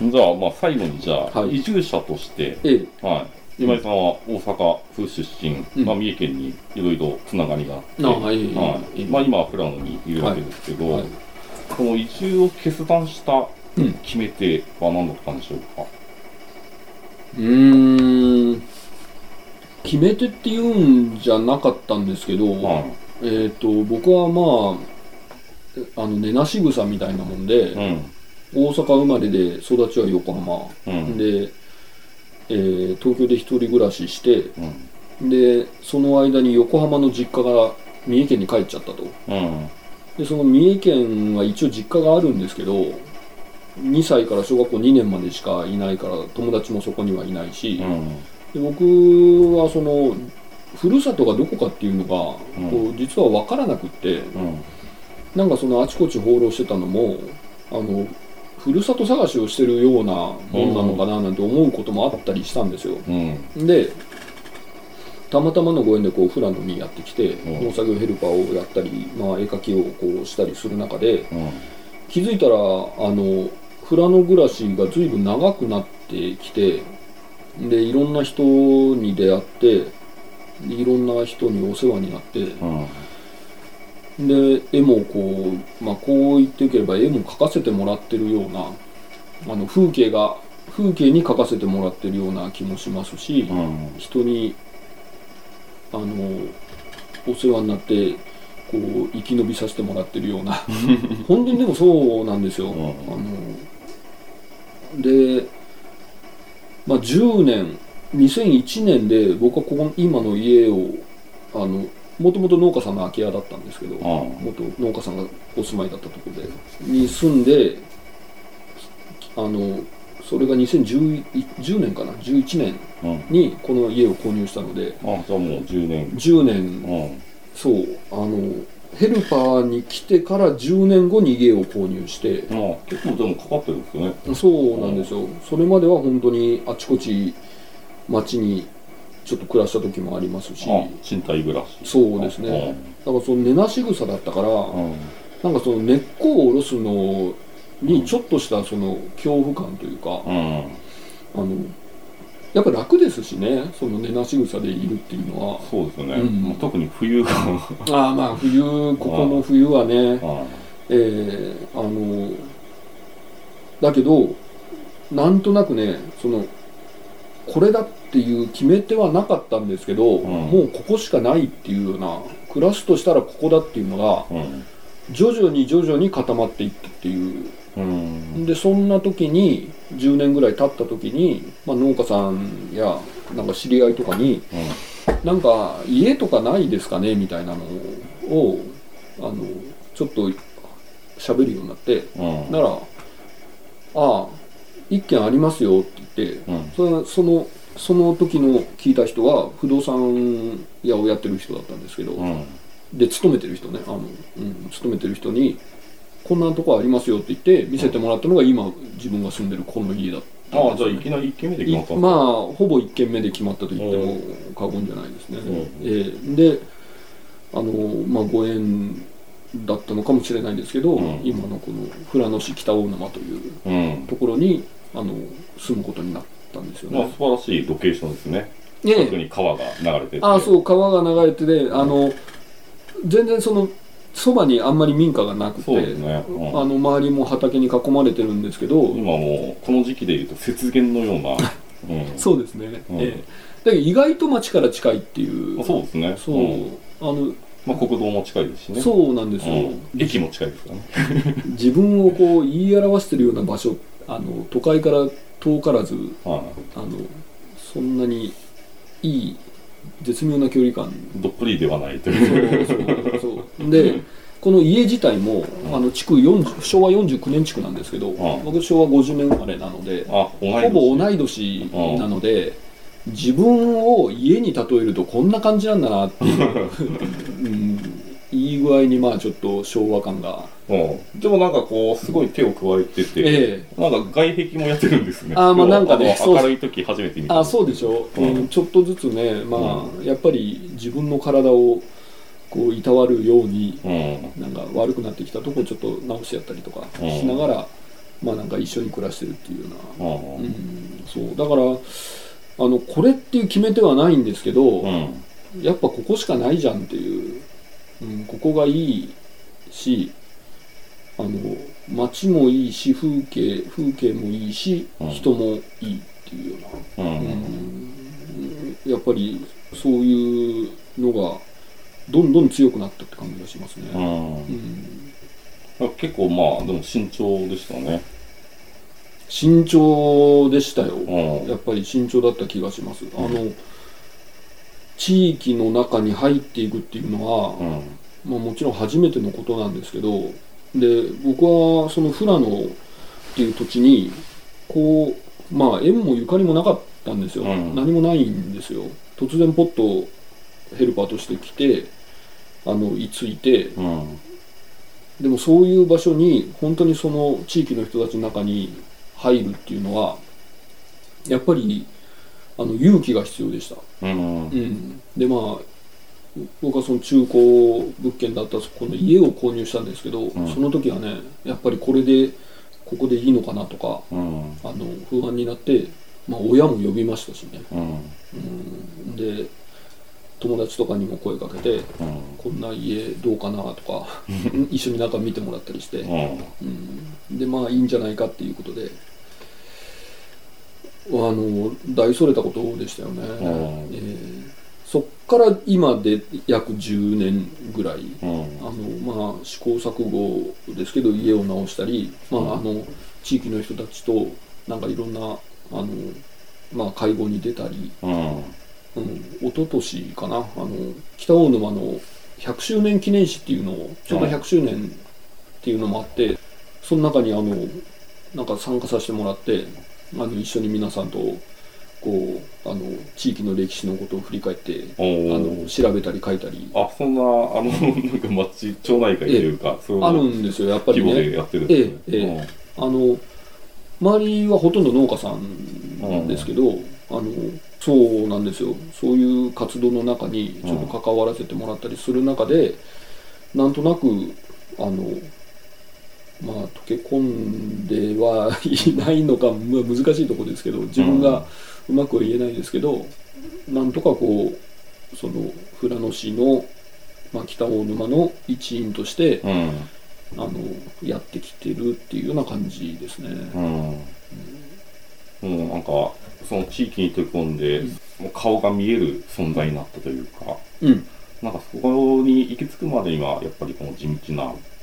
じゃあまあ最後にじゃあ、はい。移住者として、ええ。はい、今井さんは大阪府出身、うん。まあ、三重県にいろいろつながりがあって、あはい。はい。うんまあ、今は富良野にいるわけですけど、はい。この移住を決断したうん。決め手は何だったんでしょうか、うーん。決め手っていうんじゃなかったんですけど、はい。えっ、と僕はまああの根なし草みたいなもんで、うん大阪生まれで育ちは横浜、うん。で、えー東京で一人暮らししてうん。でその間に横浜の実家が三重県に帰っちゃったと。うん。でその三重県は一応実家があるんですけど2歳から小学校2年までしかいないから友達もそこにはいないし、うん。で僕はそのふるさとがどこかっていうのが、うん。こう実は分からなくってうん。なんかそのあちこち放浪してたのもあのふるさと探しをしてるようなもんなのかななんて思うこともあったりしたんですよ。うん。でたまたまのご縁でこう富良野にやってきてうん。農作業ヘルパーをやったり、まあ、絵描きをこうしたりする中でうん。気づいたらあの富良野暮らしが随分長くなってきてでいろんな人に出会っていろんな人にお世話になってうんで絵もこう、まあ、こう言っていければ絵も描かせてもらってるようなあの風景が風景に描かせてもらってるような気もしますし、うん人にあのお世話になってこう生き延びさせてもらってるような 本当にでもそうなんですよ。うんあので、まあ、10年2001年で僕はここ今の家をあのもともと農家さんの空き家だったんですけど、ん元農家さんがお住まいだったところでに住んであのそれが2010 10年かな？11年うん。にこの家を購入したのであじゃあもう10年。10う年ん。そうあのヘルパーに来てから10年後に家を購入してまあ結構でもかかってるんですよね。そうなんですよ。それまでは本当にあちこち町にちょっと暮らした時もありますし。あ賃貸暮らし。そうですね。だからその根なし草だったからうん。なんかその根っこを下ろすのにちょっとしたその恐怖感というかうん。あのやっぱ楽ですしねその根なし草でいるっていうのは。そうですよね、うん。まあ特に冬が。ああまあ冬ここの冬はねはえーあのだけどなんとなくねそのこれだっていう決め手はなかったんですけど、ん。もうここしかないっていうような暮らすとしたらここだっていうのがいうん。徐々に徐々に固まっていったっていう。うん。でそんな時に10年ぐらい経った時に、まあ、農家さんやなんか知り合いとかになんか家とかないですかね？みたいなのをあのちょっと喋るようになってうん。なら「ああ一軒ありますよ」って言ってうん。そのそのその時の聞いた人は不動産屋をやってる人だったんですけど、うん。で勤めてる人ねあの、うん、勤めてる人に「こんなとこありますよ」って言って見せてもらったのが今自分が住んでるこの家だったああんですよね。じゃあいきなり1軒目で決まったまかあほぼ1軒目で決まったと言っても過言じゃないですね、うん。ええ。であのまあご縁だったのかもしれないんですけど、うん。今のこの富良野市北大沼といううん。ところにあの住むことになったんですよまあね、素晴らしいロケーションですね。ええ。近くに川が流れてて。ああそう川が流れててあの全然そのそばにあんまり民家がなくて、そうですね。うん。あの周りも畑に囲まれてるんですけど、今もうこの時期でいうと雪原のような、うん、そうですね、うん。ええ。だけど意外と町から近いっていう。まあそうですね。そう、ん。あのまあ、国道も近いですしね。そうなんですよ、うん。駅も近いですからね。自分をこう言い表してるような場所あの都会から遠からずはあのそんなにいい絶妙な距離感。いどっぷりではないとそいう。そうそうでこの家自体もあの築40昭和49年築なんですけど、ん。僕昭和50年生まれなのであ同い年。ほぼ同い年なので、自分を家に例えるとこんな感じなんだなっていう、うん、いい具合にまあちょっと昭和感が。うん。でもなんかこうすごい手を加えてて、ええ。なんか外壁もやってるんですね。あーまあなんかねあの明るい時初めて見た。あそうでしょ、う。ん。うんちょっとずつねまあ、やっぱり自分の体をこういたわるようにうん。なんか悪くなってきたとこちょっと直してやったりとかうん。しながら、まあなんか一緒に暮らしてるっていうような、ああうん、そう。だからあのこれっていう決め手はないんですけど、うん。やっぱここしかないじゃんっていう、うん、ここがいいしあの街もいいし風景風景もいいし、うん。人もいいっていうような、うん。うん。やっぱりそういうのがどんどん強くなったって感じがしますね。うん。うん。結構まあでも慎重でしたね。慎重でしたよ、うん。やっぱり慎重だった気がします。あの地域の中に入っていくっていうのは、うん。まあ、もちろん初めてのことなんですけどで僕はその富良野っていう土地にこうまあ縁もゆかりもなかったんですよ、うん。何もないんですよ。突然ポッとヘルパーとして来てあの居ついてうん。でもそういう場所に本当にその地域の人たちの中に入るっていうのはやっぱりあの勇気が必要でした。うん。うん、でまあ僕はその中古物件だったこの家を購入したんですけど、ん。その時はねやっぱりこれでここでいいのかなとかうん。あの不安になって、まあ、親も呼びましたしね、うん。うん、で友達とかにも声かけてうん。こんな家どうかなとか 一緒に中見てもらったりして、うん。うん、でまあいいんじゃないかっていうことであの大それたことでしたよね、ん。えーそっから今で約10年ぐらい。うん。あの、まあ、試行錯誤ですけど家を直したり、まあ、あの地域の人たちとなんかいろんなあの、まあ、会合に出たり、うん。うん、一昨年かな。あの北大沼の100周年記念誌っていうのをちょうど100周年っていうのもあってその中にあのなんか参加させてもらってあの一緒に皆さんとこうあの地域の歴史のことを振り返っておあーの調べたり書いたり。あそんなあのなんか町町内会というかそうあるいうんですよ。やっぱり規模でねやってるんですね。えええあの周りはほとんど農家さんですけど、あのそうなんですよ。そういう活動の中にちょっと関わらせてもらったりする中で、なんとなくあのまあ溶け込んではいないのか、まあ、難しいところですけど自分がうまくは言えないですけど、なんとかこうその富良野市の、まあ、北大沼の一員として、うん。あのやってきてるっていうような感じですね。うん、もうなんかその地域に溶け込んで、もう顔が見える存在になったというか。うん、なんかそこに行き着くまでにはやっぱりこの地道なうん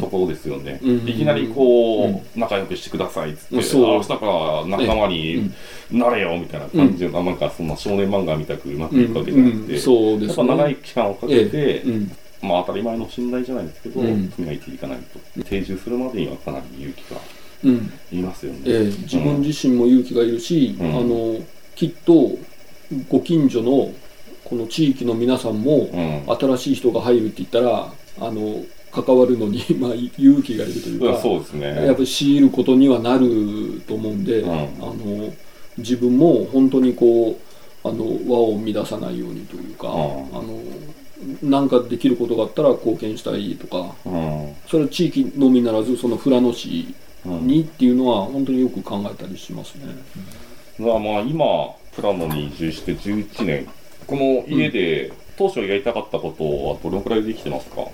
ところですよね、うん。いきなりこう、うん仲良くしてくださいっつって、そう。あ明日から仲間になれよみたいな感じの、なんかそんな少年漫画みたくうまくいくわけじゃなくて、ね。やっぱ長い期間をかけて、まあ当たり前の信頼じゃないですけど、うん。積み上げていかないと。定住するまでにはかなり勇気がうん。いりますよね。ええ。自分自身も勇気がいるし、うん。あのきっとご近所のこの地域の皆さんも、うん。新しい人が入るって言ったらあの関わるのに、まあ、勇気がいるといううんか、そうですね。やっぱり強いることにはなると思うんで、うん。あの自分も本当にこうあの輪を乱さないようにというか、うん。あのなんかできることがあったら貢献したいとかうん。それは地域のみならずその富良野市うん。にっていうのは本当によく考えたりしますね。まあまあ今プラノに移住して11年。この家で当初やりたかったことはどのくらいできてますか、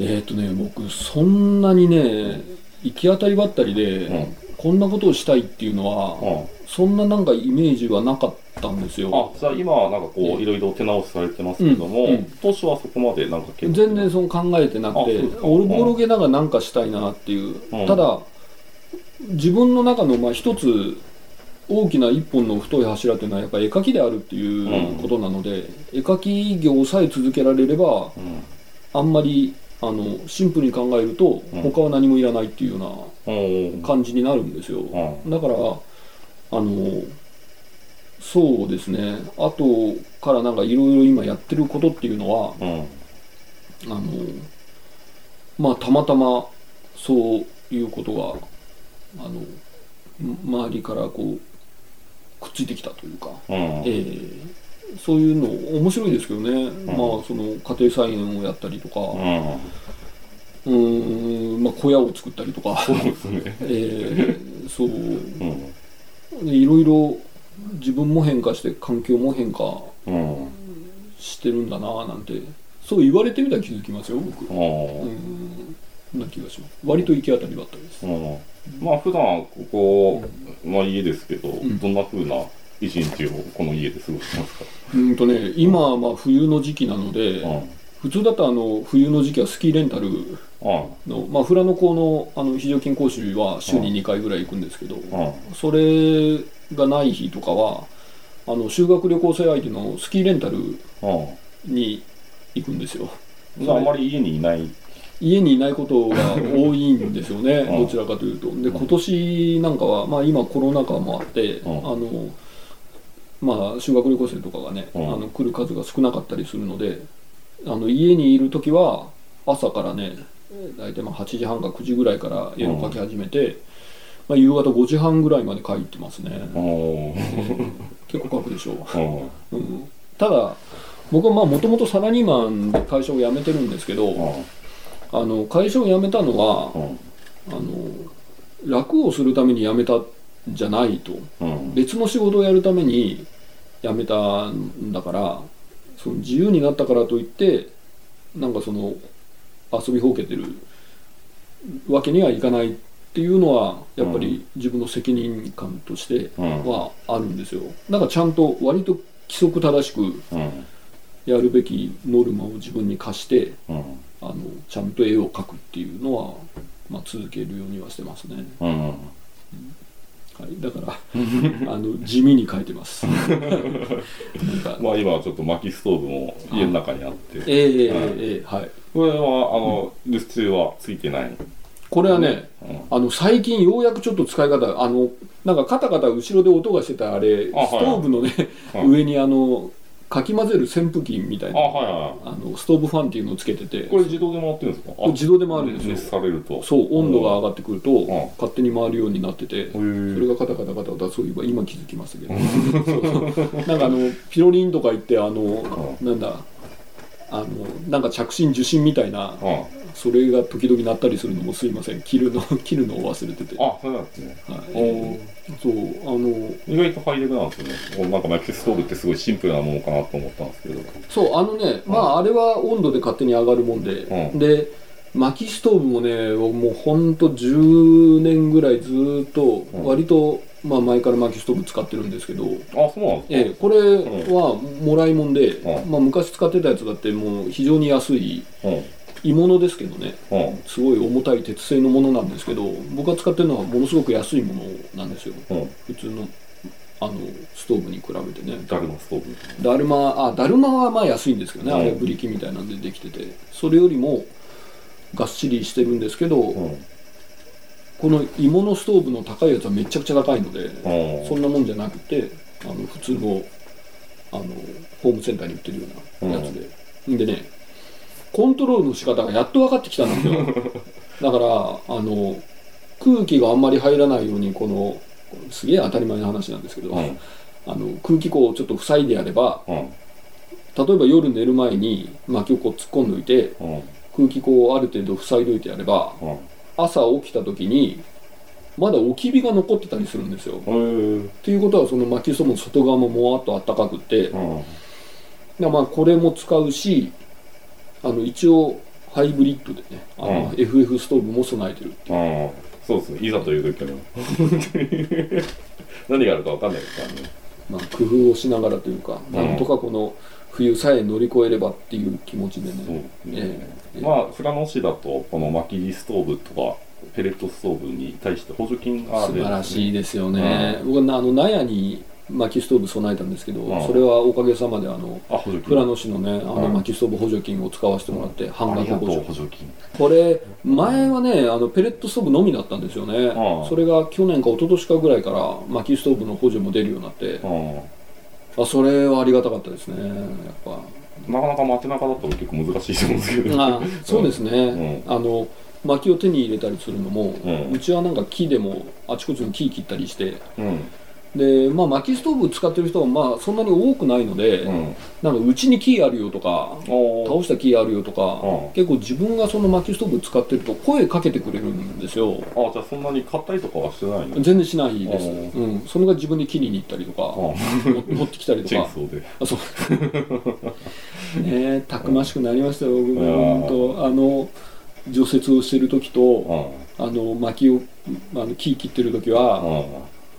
えっ、とね僕そんなにね行き当たりばったりで、うん。こんなことをしたいっていうのは、うん。そんななんかイメージはなかったんですよ。あじゃあ今はなんかこええういろいろ手直しされてますけども、うんうん。当初はそこまでなんか全然その考えてなくておろぼろげながらなんかしたいなっていう、うん。ただ自分の中のまあ一つ大きな一本の太い柱というのはやっぱり絵描きであるっていうことなので、絵描き業さえ続けられればうん。あんまりあのシンプルに考えるとうん。他は何もいらないっていうよううん。な感じになるんですよ、うん。だからあのそうですね。後からなんかいろいろ今やってることっていうのはうん。あのまあたまたまそういうことがあのん周りからこうくっついてきたというか、うん。えーそういうの面白いですけどね、まあその家庭菜園をやったりとか。うん。うーまあ、小屋を作ったりとか、そうですね。えーそう。うん。でいろいろ自分も変化して環境も変化うん。してるんだななんて。そう言われてみたら気づきますよ僕。ああ。うん。な気がします。割と行き当たりばったりです。うん。まあ普段ここ、まあ家ですけど、ん。どんな風な一日をこの家で過ごしてますか？うんとね今はまあ冬の時期なので、うん。普通だとあの冬の時期はスキーレンタルうん。の、まあ、富良野港のあの非常勤講習は週に2回ぐらい行くんですけど、うん。それがない日とかはあの修学旅行生相手のスキーレンタルうん。に行くんですよああんまり家にいない？家にいないことが多いんですよねうんどちらかというとで今年なんかは、まあ、今コロナ禍もあって、うんあのまあ修学旅行生とかがね、うんあの来る数が少なかったりするのであの家にいる時は朝からね大体まあ8時半か9時ぐらいから絵を描き始めて、まあ、夕方5時半ぐらいまで描いてますね、うん。結構描くでしょうん。う、うん、ただ僕はまあもともとサラリーマンで会社を辞めてるんですけど、あの会社を辞めたのは、うん。あの楽をするために辞めたんじゃないとうん。別の仕事をやるために辞めたんだからその自由になったからといってなんかその遊びほうけてるわけにはいかないっていうのはやっぱり自分の責任感としてうん。はあるんですよだからちゃんと割と規則正しくうん。やるべきノルマを自分に課してうん。あのちゃんと絵を描くっていうのは、まあ、続けるようにはしてますね。うん。はい、だからあの地味に書いてます。まあ今はちょっと薪ストーブも家の中にあって。ええええええはい。これはあの留守中はついてない？これはね、うん。あの最近ようやくちょっと使い方あのなんかカタカタ後ろで音がしてたあれストーブのね、はい上にあのかき混ぜる扇風機みたいあ、なはいはあのストーブファンっていうのをつけてて。い。これ自動で回ってるんですか？自動で回るんですよ。熱されると。そう温度が上がってくると、ん。勝手に回るようになってて、それがカタカタカタカタそういえば今気づきましたけど。なんかあのピロリンとか言ってあの、なんだあのなんか着信受信みたいなうん。それが時々鳴ったりするのもすいません切るの 切るのを忘れてて、はあ、そうなんですね。い、そうあの意外とハイレグなんですよね。なんか薪ストーブってすごいシンプルなものかなと思ったんですけど。そうあのねまああれは温度で勝手に上がるもんで、うんで薪ストーブもねもうほんと10年ぐらいずーっとうん。割と、まあ、前から薪ストーブ使ってるんですけど、あ、そうなんええ、これはもらいもんで、うん。まあ、昔使ってたやつだってもう非常に安い。鋳物ですけどね。うん。すごい重たい鉄製のものなんですけど僕が使ってるのはものすごく安いものなんですよ。うん。普通のあのストーブに比べてね。ダルマストーブ。だるまあだるまはまあ安いんですけどね、うん。あれブリキみたいなんでできてて。それよりもがっしりしてるんですけど、うん。この鋳物ストーブの高いやつはめちゃくちゃ高いので、うん。そんなもんじゃなくてあの普通のあのホームセンターに売ってるようなやつで、ん、でねコントロールの仕方がやっと分かってきたんですよ だからあの空気があんまり入らないようにこのすげえ当たり前の話なんですけど、うん。あの空気口をちょっと塞いでやればうん。例えば夜寝る前に薪をこう突っ込んどいてうん。空気口をある程度塞いどいてやればうん。朝起きた時にまだ置き火が残ってたりするんですよ。っていうことはその薪ストーブの外側ももわっと暖かくって、うまあこれも使うしあの一応ハイブリッドでねあの、うん FF ストーブも備えてるっていううん。そうですね。いざという時は。何があるかわかんないですからね。まあ、工夫をしながらというか、うんなんとかこの冬さえ乗り越えればっていう気持ちでね。そうええ。まあ、富良野市だと、この薪ストーブとか、ペレットストーブに対して補助金がある。素晴らしいでですよね、僕はあの納屋に薪ストーブ備えたんですけど、うんそれはおかげさまであの。富良野市のねあのうん薪ストーブ補助金を使わせてもらって、半額補助。金。これ前はねあのペレットストーブのみだったんですよね、うんそれが去年か一昨年かぐらいから薪ストーブの補助も出るようになって、うん。あそれはありがたかったですねやっぱなかなか街中だと結構難しいと思うんですけど。あそうですね、あの薪を手に入れたりするのも、うんうちはなんか木でもあちこちの木切ったりしてうん。でまあ薪ストーブ使ってる人はまあそんなに多くないので、うん。なんかうちに木あるよとか倒した木あるよとか、うん。結構自分がその薪ストーブ使ってると声かけてくれるんですよ。あじゃあそんなに買ったりとかはしてないの全然しないです、ううん、それが自分で切りに行ったりとか、も持ってきたりとか。あそう。ねえたくましくなりましたよ僕うん。も本当。あの除雪をしてる時とうん。あの薪をあの木切ってる時は、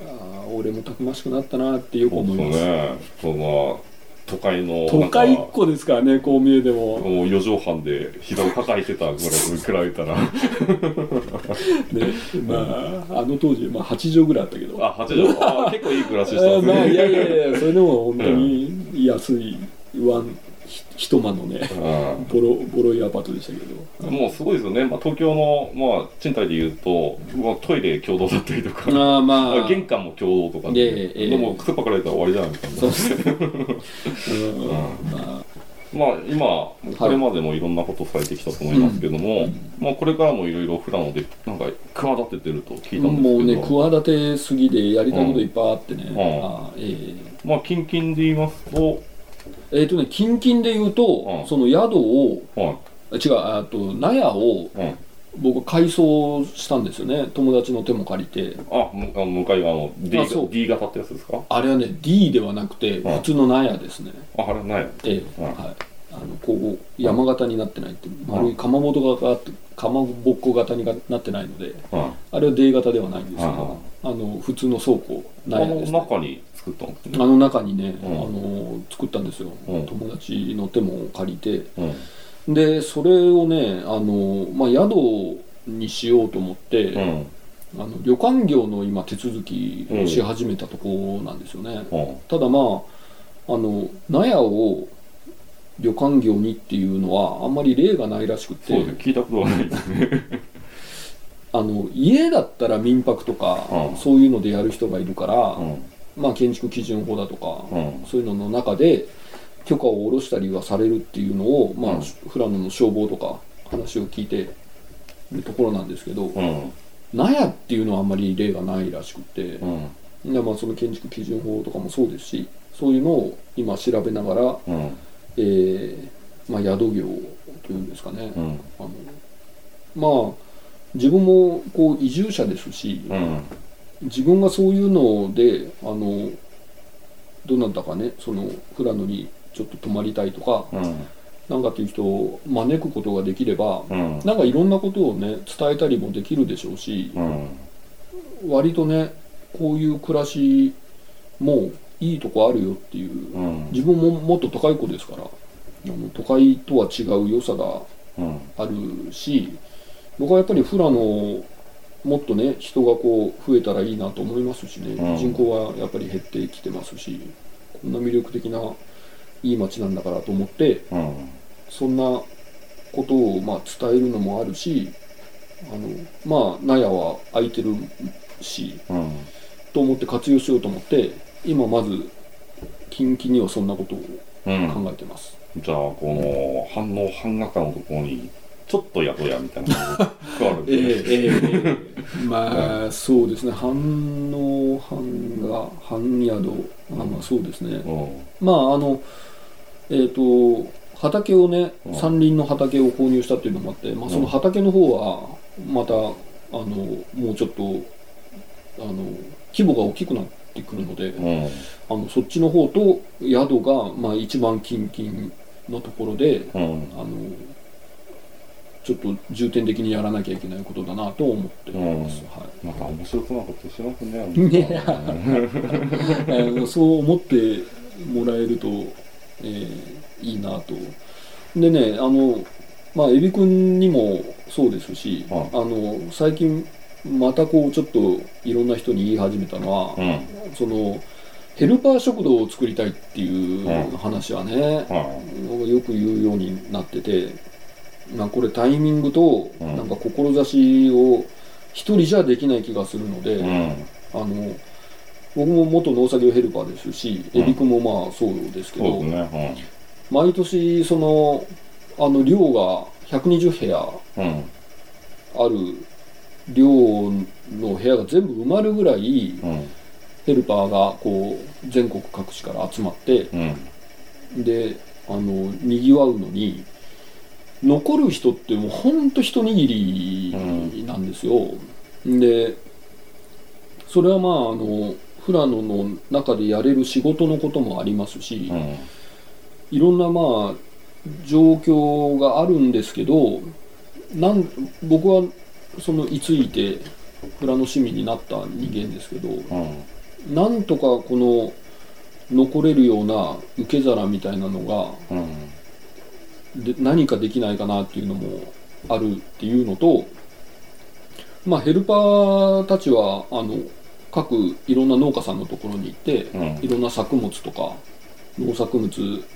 うんあー俺もたくましくなったなってよく思います、ね。その都会の都会っなんか子ですからねこう見えても、もう四畳半で膝を抱えてたぐらい比べたらね まああの当時、まあ、8畳ぐらいあったけど。あ八畳。あ結構いい暮らししたんですね。まあいやいやいやそれでも本当に 安いワンひ一間のねうん。ボロボロいアパートでしたけど。もうすごいですよね、まあ、東京の、まあ、賃貸でいうと、まあ、トイレ共同だったりとか、ああまあ。玄関も共同とかええええ。でも靴パかれたら終わりじゃないですか、そうですね、うん。まあ。まあ、今、これまでもいろんなことされてきたと思いますけども、まあ、これからもいろいろ富良野でなんか企ててると聞いたんですけど、もうね企てすぎでやりたいこといっぱいあってね、ん。あーえ。まあ、近々で言いますと、ええーとね近々で言うと、うん。その宿をはあ違うあと納屋をいうん、僕改装したんですよね。友達の手も借りて。あむあ向かい側の D, あそう。D 型ってやつですか？あれはね D ではなくてうん。普通の納屋ですね、ああれないええ。うん。はいあのこう山形になってないって丸いかまぼこがかまぼっこ型になってないのでうん。あれは D 型ではないんですけあどあの普通の倉庫です、ね、中に作ったんですね。あの中にね、うん。あの作ったんですよ、うん。友達の手も借りて。うん。でそれをねあの、まあ、宿にしようと思って、うん。あの旅館業の今手続きをし始めたところなんですよね、うん。ただまああの納屋を旅館業にっていうのはあんまり例がないらしくて。そうですね。聞いたことがないですね。あの家だったら民泊とか、うん。そういうのでやる人がいるから、うん。まあ、建築基準法だとか、うん。そういうのの中で許可を下ろしたりはされるっていうのを、まあうん。富良野の消防とか話を聞いてるところなんですけど、うん。納屋っていうのはあんまり例がないらしくて、うん。でまあ、その建築基準法とかもそうですしそういうのを今調べながら、うんえーまあ、宿業というんですかね、うん。あのまあ自分もこう移住者ですし、うん。自分がそういうのであのどなたかねその富良野にちょっと泊まりたいとか、うん。なんかっていう人を招くことができれば、うん。なんかいろんなことをね伝えたりもできるでしょうし、うん。割とねこういう暮らしもいいとこあるよっていう、うん。自分ももっと都会っ子ですから。都会とは違う良さがうん。あるし僕はやっぱり富良野もっとね人がこう増えたらいいなと思いますしね、うん。人口はやっぱり減ってきてますしこんな魅力的ないい街なんだからと思ってうん。そんなことをまあ伝えるのもあるしあのまあ納屋は空いてるしうん。と思って活用しようと思って今まず近々にはそんなことをうん。考えてます、じゃあこの反応半額のところにちょっと宿屋みたいなのが加わるんえで。す ねえええまあそうですね。反応半が半宿。あまあそうですね。うん。まああのえっ、と畑をねうん。山林の畑を購入したっていうのもあって、まあ、その畑の方はまたあのもうちょっとあの規模が大きくなってくるので、うん。あのそっちの方と宿が、まあ、一番近々のところでうん。あのちょっと重点的にやらなきゃいけないことだなと思ってます、はなんか面白そうなことしますね そう思ってもらえると、えーいいなと。でねあのまあエビ君にもそうですし、はい。あの最近またこうちょっといろんな人に言い始めたのは、うん。そのヘルパー食堂を作りたいっていううん。話はね、はよく言うようになってて、まあ、これタイミングとうん。なんか志を一人じゃできない気がするので、あの僕も元農作業ヘルパーですし、うん。エビ君もまあそうですけど、毎年そのあの寮が120部屋うんうん。ある寮の部屋が全部埋まるぐらいうん。ヘルパーがこう全国各地から集まってうん。であのにぎわうのに残る人ってもうほんと一握りなんですよ、でそれはまああの富良野の中でやれる仕事のこともありますし、うん。いろんなまあ状況があるんですけどなん僕はその居ついて富良野市民になった人間ですけどうんなんとかこの残れるような受け皿みたいなのがうんで何かできないかなっていうのもあるっていうのとまあヘルパーたちはあの各いろんな農家さんのところに行って、うんいろんな作物とか農作物、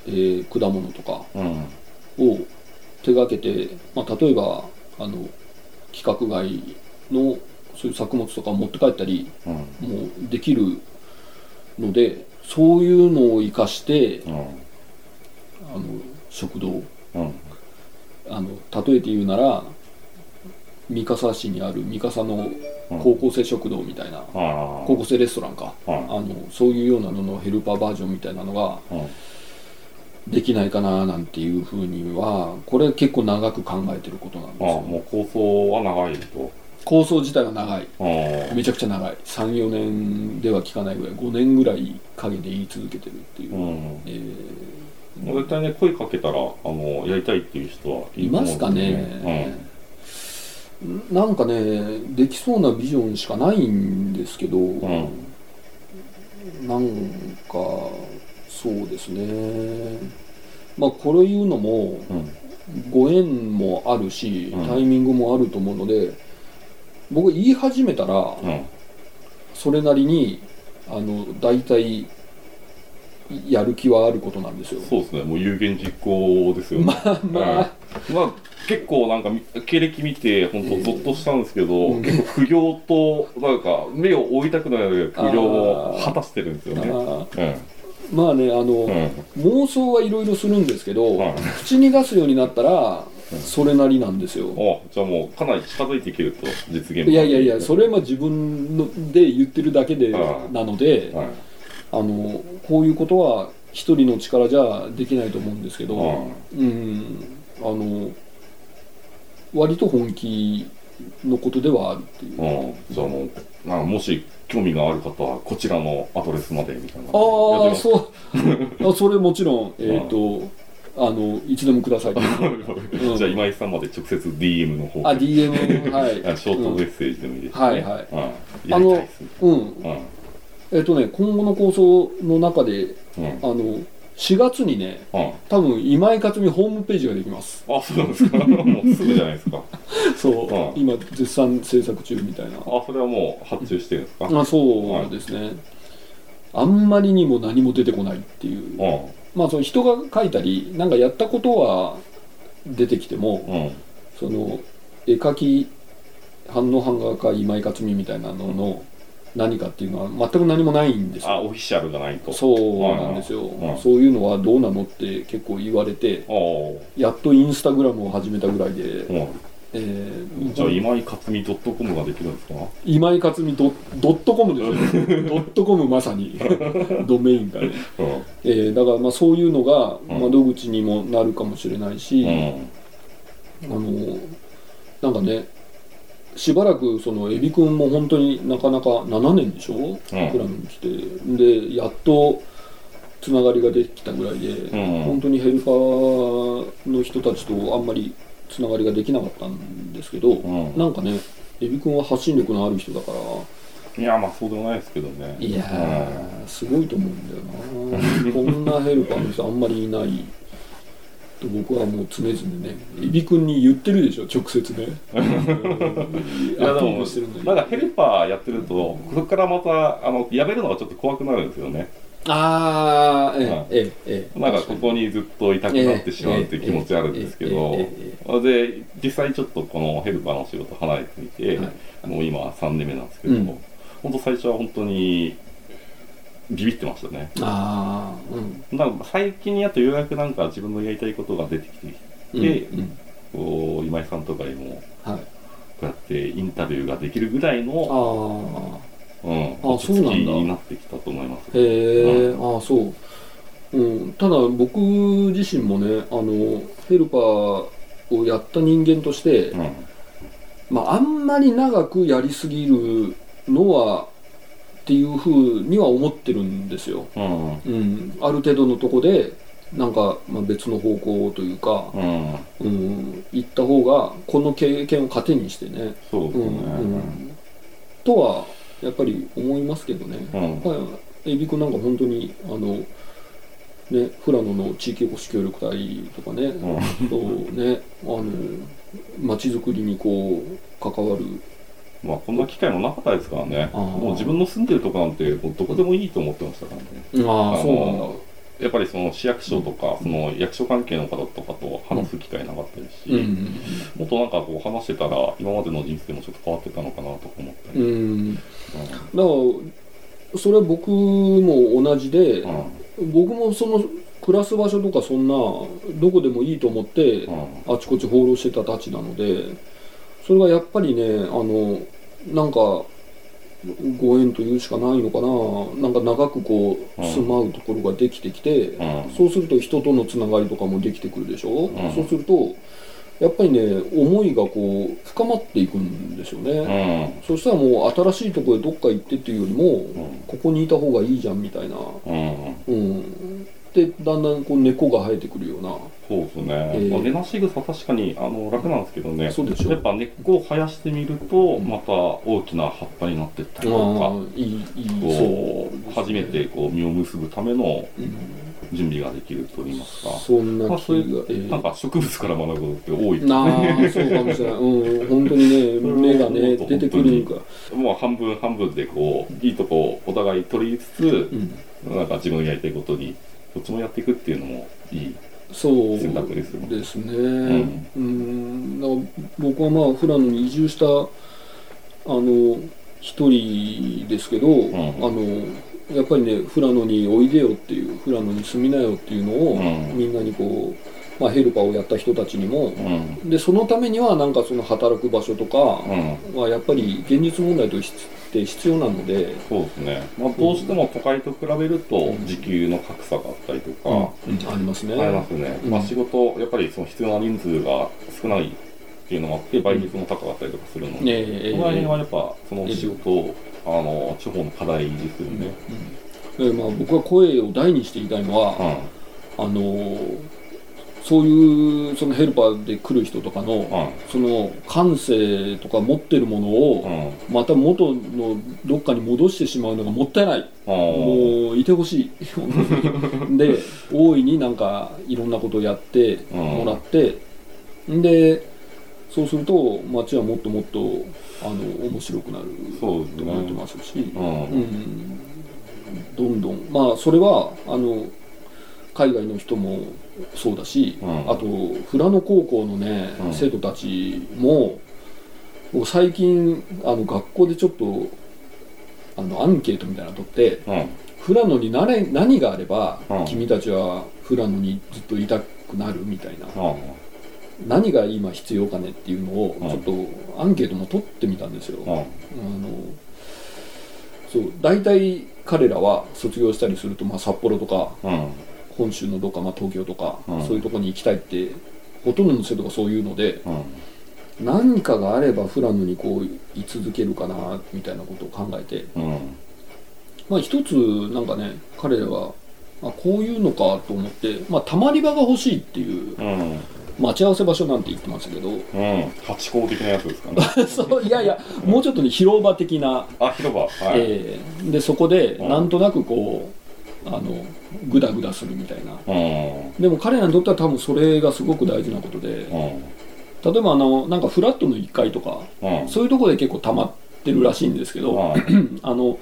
えー果物とかを手がけて、まあ、例えばあの規格外のそういう作物とかを持って帰ったりうん。もうできるのでそういうのを生かしてうん。あの食堂。うん。あの例えて言うなら三笠市にある三笠のうん。高校生食堂みたいな、ああ高校生レストランか、はいあのそういうようなののヘルパーバージョンみたいなのがうんできないかななんていうふうにはこれ結構長く考えてることなんですあよもう構想は長いと。構想自体は長い。ああ。めちゃくちゃ長い。34年では効かないぐらい5年ぐらい陰で言い続けてるっていう、うん。えもう絶対ね声かけたらあのやりたいっていう人はいいますかね、なんかねできそうなビジョンしかないんですけど、ん。なんかそうですね。まあこれ言うのもうんうんご縁もあるしうん。タイミングもあると思うので、僕言い始めたらうん。それなりにあの大体やる気はあることなんですよ。そうですね。もう有言実行ですよね。まあまあ、まあ結構なんかみ経歴見て本当ゾッとしたんですけど、うん。結構苦行となんか目を追いたくなる苦行を果たしてるんですよね。あうん。ーまあねあの、うん。妄想はいろいろするんですけど、はい口に出すようになったらうん。それなりなんですよ。あじゃあもうかなり近づいていけると実現いやいやいやそれは自分ので言ってるだけではいなので、はい。あのこういうことは一人の力じゃできないと思うんですけど、はうん。あの割と本気のことではあるっていう。うん、じゃあもうなんかもし興味がある方はこちらのアドレスまでみたいな。ああうそう。あそれもちろんえっ、とあのいつでもください。うん。じゃあ今井さんまで直接 DM の方あ DM はい。あ ショートメッセージでもいいですはいはい。うん、やりたいですね。うん。うん。えっ、とね今後の構想の中でうん。あの4月にねうん多分今井克美ホームページができます。あそうなんですか。もうすぐじゃないですか。そう、うん今絶賛制作中みたいな。あそれはもう発注してるんですか？あそうですね、あんまりにも何も出てこないっていう、うんまあその人が書いたりなんかやったことは出てきても、うん。その絵描き反応版画家今井克美みたいなのの何かっていうのは全く何もないんですよ。あオフィシャルがないと。そうなんですよ、うん。そういうのはどうなのって結構言われてやっとインスタグラムを始めたぐらいで、うん。えーじゃあ今井克美 .com ができるんですか？今井克美ドドットコムですよ。ドットコムまさに。ドメインがね、うん。えーだからまあそういうのがうん。窓口にもなるかもしれないし、うん。あのなんかねしばらくそのエビ君も本当になかなか7年でしょ、ん。クラブに来て。でやっとつながりができたぐらいで、ん。本当にヘルパーの人たちとあんまりつながりができなかったんですけど、ん。なんかねエビ君は発信力のある人だから。いやまあそうでもないですけどね。いやーすごいと思うんだよな。こんなヘルパーの人あんまりいないと僕はもう常々ねエビ君に言ってるでしょ直接ね。いやでもなんかヘルパーやってるとそこからまたあのやめるのがちょっと怖くなるんですよね。ああえはいえええええ。なんかここにずっといたくなってしまうっていう気持ちあるんですけどえええええで実際ちょっとこのヘルパーの仕事離れてみて、はい。もう今3年目なんですけども、うん。本当最初は本当にビビってましたね。ああうん。なんか最近やっとようやくなんか自分のやりたいことが出てきてうんでうん。こう今井さんとかにもはい。こうやってインタビューができるぐらいのあうん、あそうなんだ。になってきたと思います。へえ、ああそう、うん、ただ僕自身もねあのヘルパーをやった人間として、うん、まあ、あんまり長くやりすぎるのはっていうふうには思ってるんですよ、うん、うん、ある程度のとこでなんか、まあ、別の方向というか、うん、うん、行った方がこの経験を糧にしてね、そうですね。うん。うん、とはやっぱり思いますけどね、うん、はい、エビ君なんか本当にあの、ね、富良野の地域おこし協力隊とかね、うん。とねあの街づくりにこう関わるまあこんな機会もなかったですからね。もう自分の住んでるとこなんてどこでもいいと思ってましたからね。ああそうやっぱりその市役所とか、その役所関係の方とかと話す機会なかったですし、うん。もっとなんかこう話してたら今までの人生もちょっと変わってたのかなとか思ったり。うん、うん、だからそれは僕も同じで、うん。僕もその暮らす場所とかそんなどこでもいいと思って、うん。あちこち放浪してたたちなのでそれがやっぱりねあのなんかご縁というしかないのかな。なんか長くこううん。住まうところができてきて、うん。そうすると人とのつながりとかもできてくるでしょ、ん。そうするとやっぱりね思いがこう深まっていくんですよね、うん。そしたらもう新しいところへどっか行ってっていうよりも、ん。ここにいた方がいいじゃんみたいな。うんうん、でだんだんこう根っこが生えてくるような。そうですね、えーまあ、根なし草確かにあの楽なんですけどね。そうでしょ。やっぱ根っこを生やしてみるとまた大きな葉っぱになっていったりとか、ああいいいいこうそう。初めてこう実を結ぶためのうん。準備ができると言いますか、そんなまあ、そういうえなんか植物から学ぶことって多いですなね。あそうかもしれない。うん本当にね芽がね 出てくるんか。もう半分半分でこういいとこをお互い取りつつ、うん。なんか自分のやりたいことにどっちもやっていくっていうのもいいそう選択ですよね。ですねうん。だから僕はまあ富良野に移住したあの一人ですけど、ん。あのやっぱりね富良野においでよっていう富良野に住みなよっていうのを、うん。みんなにこう、まあ、ヘルパーをやった人たちにもうん。でそのためにはなんかその働く場所とかうん。はやっぱり現実問題として必要なので、そうですね、まあ、どうしても都会と比べるとうん。時給の格差があったりとか、うん。ありますね。ありますね、うん。まあ、仕事やっぱりその必要な人数が少ないっていうのもあって倍率も高かったりとかするので、ねえその辺はやっぱその仕事をあの地方の課題ですよね、でまあ、僕は声を大にして言いたいのは、うん。あのそういうそのヘルパーで来る人とかの、うんその感性とか持ってるものうを、ん。また元のどっかに戻してしまうのがもったいない、もういてほしい。で大いになんかいろんなことをやってもらって、でそうすると街はもっともっとあの面白くなる。と思ってねますし、うん。うん。どんどん。まあそれはあの海外の人もそうだし、うん。あと富良野高校のね、うん。生徒たちも僕最近あの学校でちょっとあのアンケートみたいなの取ってうん。富良野に何何があれば、うん。君たちは富良野にずっといたくなるみたいな、あ何が今必要かねっていうのをうん。ちょっとアンケートも取ってみたんですよ。あのそう大体彼らは卒業したりすると、まあ、札幌とかうん本州のどっか、まあ、東京とか、うん。そういうとこに行きたいってほとんどの生徒がそういうのでうん。何かがあれば富良野にこう居続けるかなみたいなことを考えて。うん。まあ一つなんかね彼らはあこういうのかと思って、まあ、たまり場が欲しいっていううん。待ち合わせ場所なんて言ってましたけど。うん。ハチ公的なやつですかね。そういやいやもうちょっとね広場的な。あ広場。はい、えーでそこでうん。なんとなくこうあのグダグダするみたいな。うん。でも彼らにとっては多分それがすごく大事なことでうん。例えばあのなんかフラットの1階とかうん。そういうところで結構溜まってるらしいんですけどあ あの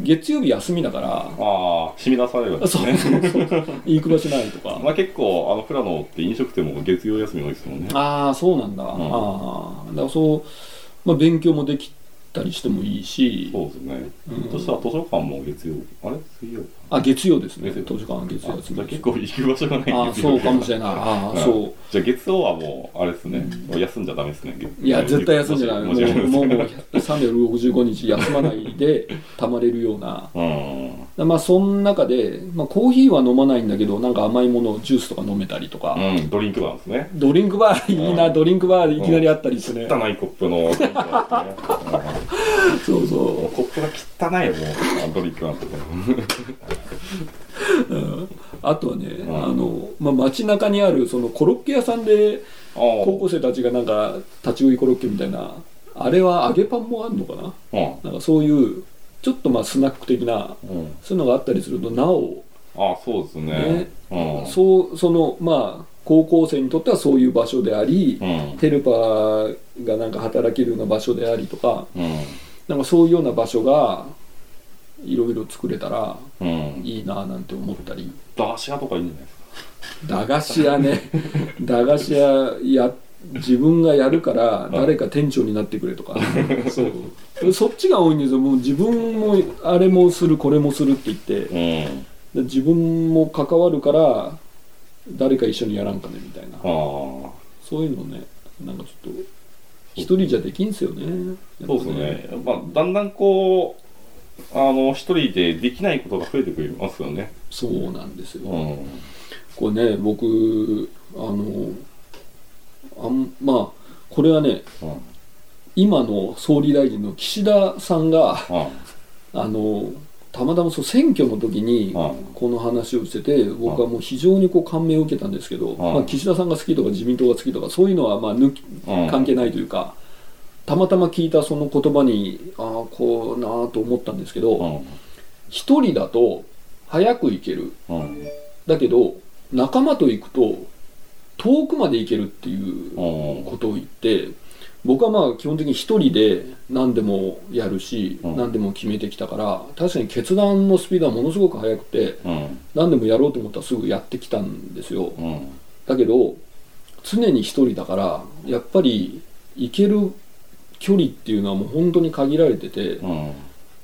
月曜日休みだからあ染み出されるんですそうねそうそう。行く場所ないとか。まあ結構あの富良野って飲食店も月曜休み多いですもんね。ああそうなんだ、ああ。だからそう、まあ、勉強もできったりしてもいいし。そうですね。うん。そしたら図書館も月曜、あれ？水曜？あ月曜ですね。月曜図書館は月曜ですじゃあ結構行く場所がないあそうかもしれない。ああそう。じゃあ月曜はもう、あれですね、休んじゃダメですね。いや絶対休んじゃないもうもうもう365日休まないでたまれるような。うん。まあその中で、まあ、コーヒーは飲まないんだけどなんか甘いものジュースとか飲めたりとか、うん、ドリンクバーですね。ドリンクバーいいな、うん。ドリンクバーいきなりあったりしてね、汚いコップのね。そうそもうコップが汚いよ、もう、あドリンクなんて。う、うんあとはね、んあの、まあ、街中にあるそのコロッケ屋さんで高高校生たちがなんか立ち食いコロッケみたいなあれは揚げパンもあるのかな？うん。なんかそういうちょっとまあスナック的なうん。そういうのがあったりするとなお、あそうですね。うん。そうそのまあ高校生にとってはそういう場所であり、うん。ヘルパーがなんか働けるような場所でありとかうん。なんかそういうような場所がいろいろ作れたらうん。いいななんて思ったり駄菓子屋とかいいんじゃないですか？駄菓子屋ね 駄菓子屋や自分がやるから誰か店長になってくれとか そうそっちが多いんですよもう自分もあれもするこれもするって言ってうん。で自分も関わるから誰か一緒にやらんかねみたいな。そういうのねなんかちょっと一人じゃできんすよねそうですね。まあ、だんだんこう、あの、一人でできないことが増えてくれますよね。そうなんですよ、うん。これね僕あのあんまあこれはねうん。今の総理大臣の岸田さんがうん。あのたまたまそう選挙の時にうんこの話をしてて僕はもう非常にこう感銘を受けたんですけど、んまあ、岸田さんが好きとか自民党が好きとかそういうのはまあ抜きうん。関係ないというかたまたま聞いたその言葉にああこうなあと思ったんですけどうん。一人だと早く行けるうん。だけど仲間と行くと遠くまで行けるっていううん。ことを言って僕はまあ基本的に一人で何でもやるし、うん何でも決めてきたから確かに決断のスピードはものすごく速くてうん。何でもやろうと思ったらすぐやってきたんですようん。だけど常に一人だからやっぱり行ける距離っていうのはもう本当に限られててだ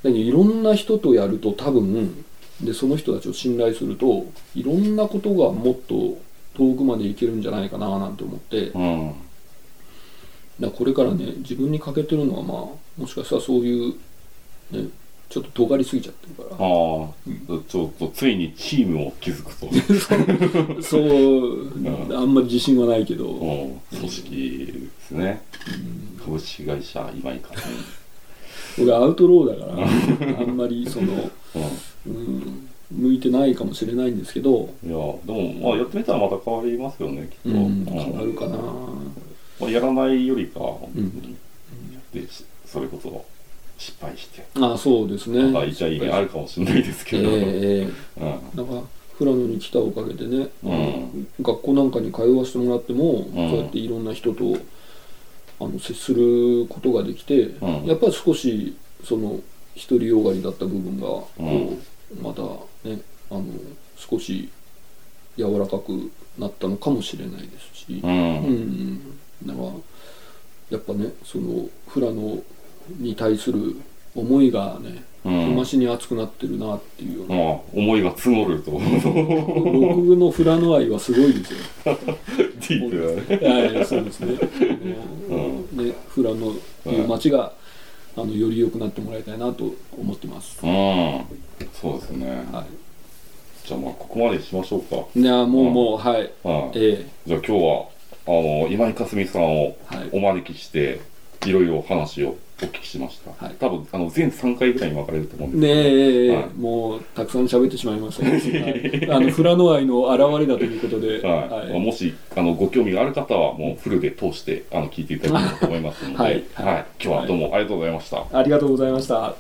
うん。いろんな人とやると多分でその人たちを信頼するといろんなことがもっと遠くまで行けるんじゃないかななんて思ってうん。だこれからね自分に欠けてるのはまあもしかしたらそういうねちょっと尖りすぎちゃってるからああ、ちょっとついにチームを築くと。そう、あんまり自信はないけど、うん組織ですね。株式会社今井かね。俺アウトローだからあんまりその、うん。うん、向いてないかもしれないんですけど、いや、でも、まあ、やってみたらまた変わりますよね、きっと。うん、変わるかな、まあ、やらないよりか、うんに。で、それこそ失敗して。あそうですねまあ、いちゃいがあるかもしれないですえけど。うん。えなんか富良野に来たおかげでね、うん学校なんかに通わせてもらっても、んそうやっていろんな人とあの接することができて、うんやっぱり少しその独りよがりだった部分がまたねあの少し柔らかくなったのかもしれないですし、う。うんん、だからやっぱねその富良野に対する思いがねうん。増しに熱くなってるなっていうような、まあ、思いが積もると。ディ僕の富良野愛はすごいですよ。ープだね。いやいやそうですね。あのね富良野という町が、あのより良くなってもらいたいなと思ってます。うん。そうですね。はじゃあ、まあ、ここまでにしましょうか。い。いやもうもうはい。はい。えじゃあ今日はあの今井かすみさんをえはい。お招きしていろいろ話をお聞きしました、はい。多分あの全3回ぐらいに分かれると思うんですねえ、はい。もうたくさん喋ってしまいました。けど、はい、あの富良野愛の表れだということで、はい。もしあのご興味がある方はもうフルで通してあの聞いていただければと思いますので、はい。はい。今日はどうもありがとうございました。ありがとうございました。